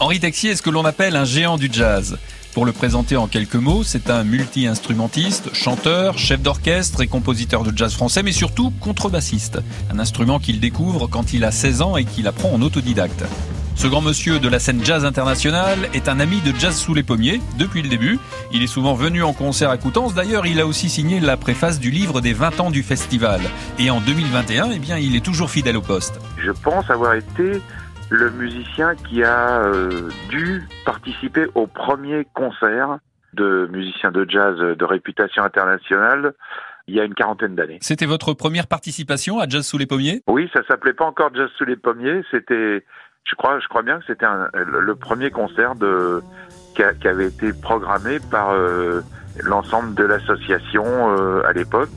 Henri Texier est ce que l'on appelle un géant du jazz? Pour le présenter en quelques mots, c'est un multi-instrumentiste, chanteur, chef d'orchestre et compositeur de jazz français, mais surtout contrebassiste. Un instrument qu'il découvre quand il a 16 ans et qu'il apprend en autodidacte. Ce grand monsieur de la scène jazz internationale est un ami de Jazz sous les pommiers depuis le début. Il est souvent venu en concert à Coutances. D'ailleurs, il a aussi signé la préface du livre des 20 ans du festival. Et en 2021, eh bien, il est toujours fidèle au poste. Je pense avoir été le musicien qui a euh, dû participer au premier concert de musiciens de jazz de réputation internationale il y a une quarantaine d'années. C'était votre première participation à Jazz sous les pommiers? Oui, ça s'appelait pas encore Jazz sous les pommiers, c'était je crois je crois bien que c'était le premier concert de qui, avait été programmé par euh, l'ensemble de l'association euh, à l'époque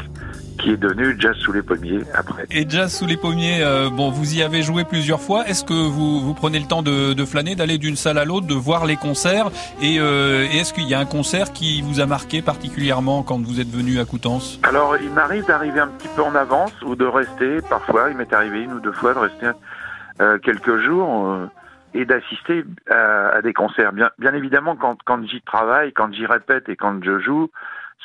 qui est devenu Jazz sous les pommiers après. Et Jazz sous les pommiers, euh, bon, vous y avez joué plusieurs fois. Est-ce que vous, vous prenez le temps de, de flâner, d'aller d'une salle à l'autre, de voir les concerts Et, euh, est-ce qu'il y a un concert qui vous a marqué particulièrement quand vous êtes venu à Coutances? Alors, il m'arrive d'arriver un petit peu en avance ou de rester. Parfois, il m'est arrivé une ou deux fois de rester euh, quelques jours euh, et d'assister à, à, des concerts. Bien, bien évidemment, quand, quand j'y travaille, quand j'y répète et quand je joue,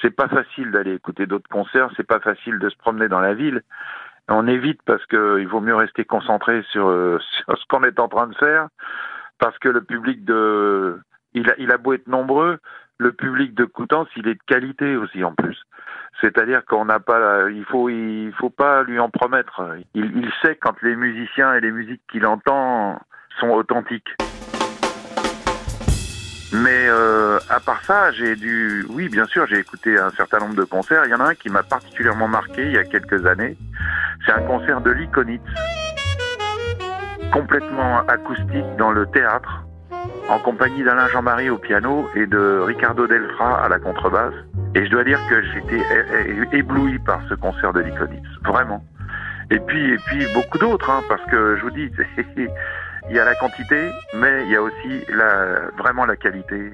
c'est pas facile d'aller écouter d'autres concerts, c'est pas facile de se promener dans la ville. On évite parce que il vaut mieux rester concentré sur, euh, sur ce qu'on est en train de faire, parce que le public de, il a, il a beau être nombreux, le public de Coutances, il est de qualité aussi en plus. C'est-à-dire qu'on n'a pas, il faut, il faut pas lui en promettre. Il, il sait quand les musiciens et les musiques qu'il entend sont authentiques. Mais euh, à part ça, j'ai dû, oui, bien sûr, j'ai écouté un certain nombre de concerts. Il y en a un qui m'a particulièrement marqué il y a quelques années. C'est un concert de Likonitz, complètement acoustique dans le théâtre, en compagnie d'Alain Jean-Marie au piano et de Ricardo Delfra à la contrebasse. Et je dois dire que j'étais ébloui par ce concert de Likonitz, vraiment. Et puis, et puis beaucoup d'autres, hein, parce que je vous dis, il y a la quantité, mais il y a aussi la, vraiment la qualité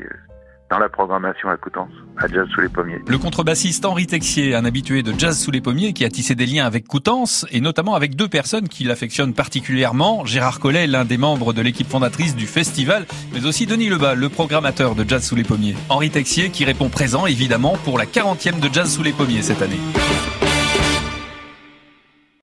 dans la programmation à Coutances, à Jazz sous les pommiers. Le contrebassiste Henri Texier, un habitué de Jazz sous les pommiers qui a tissé des liens avec Coutances et notamment avec deux personnes qui l'affectionnent particulièrement. Gérard Collet, l'un des membres de l'équipe fondatrice du festival, mais aussi Denis Lebas, le programmateur de Jazz sous les pommiers. Henri Texier qui répond présent évidemment pour la 40e de Jazz sous les pommiers cette année.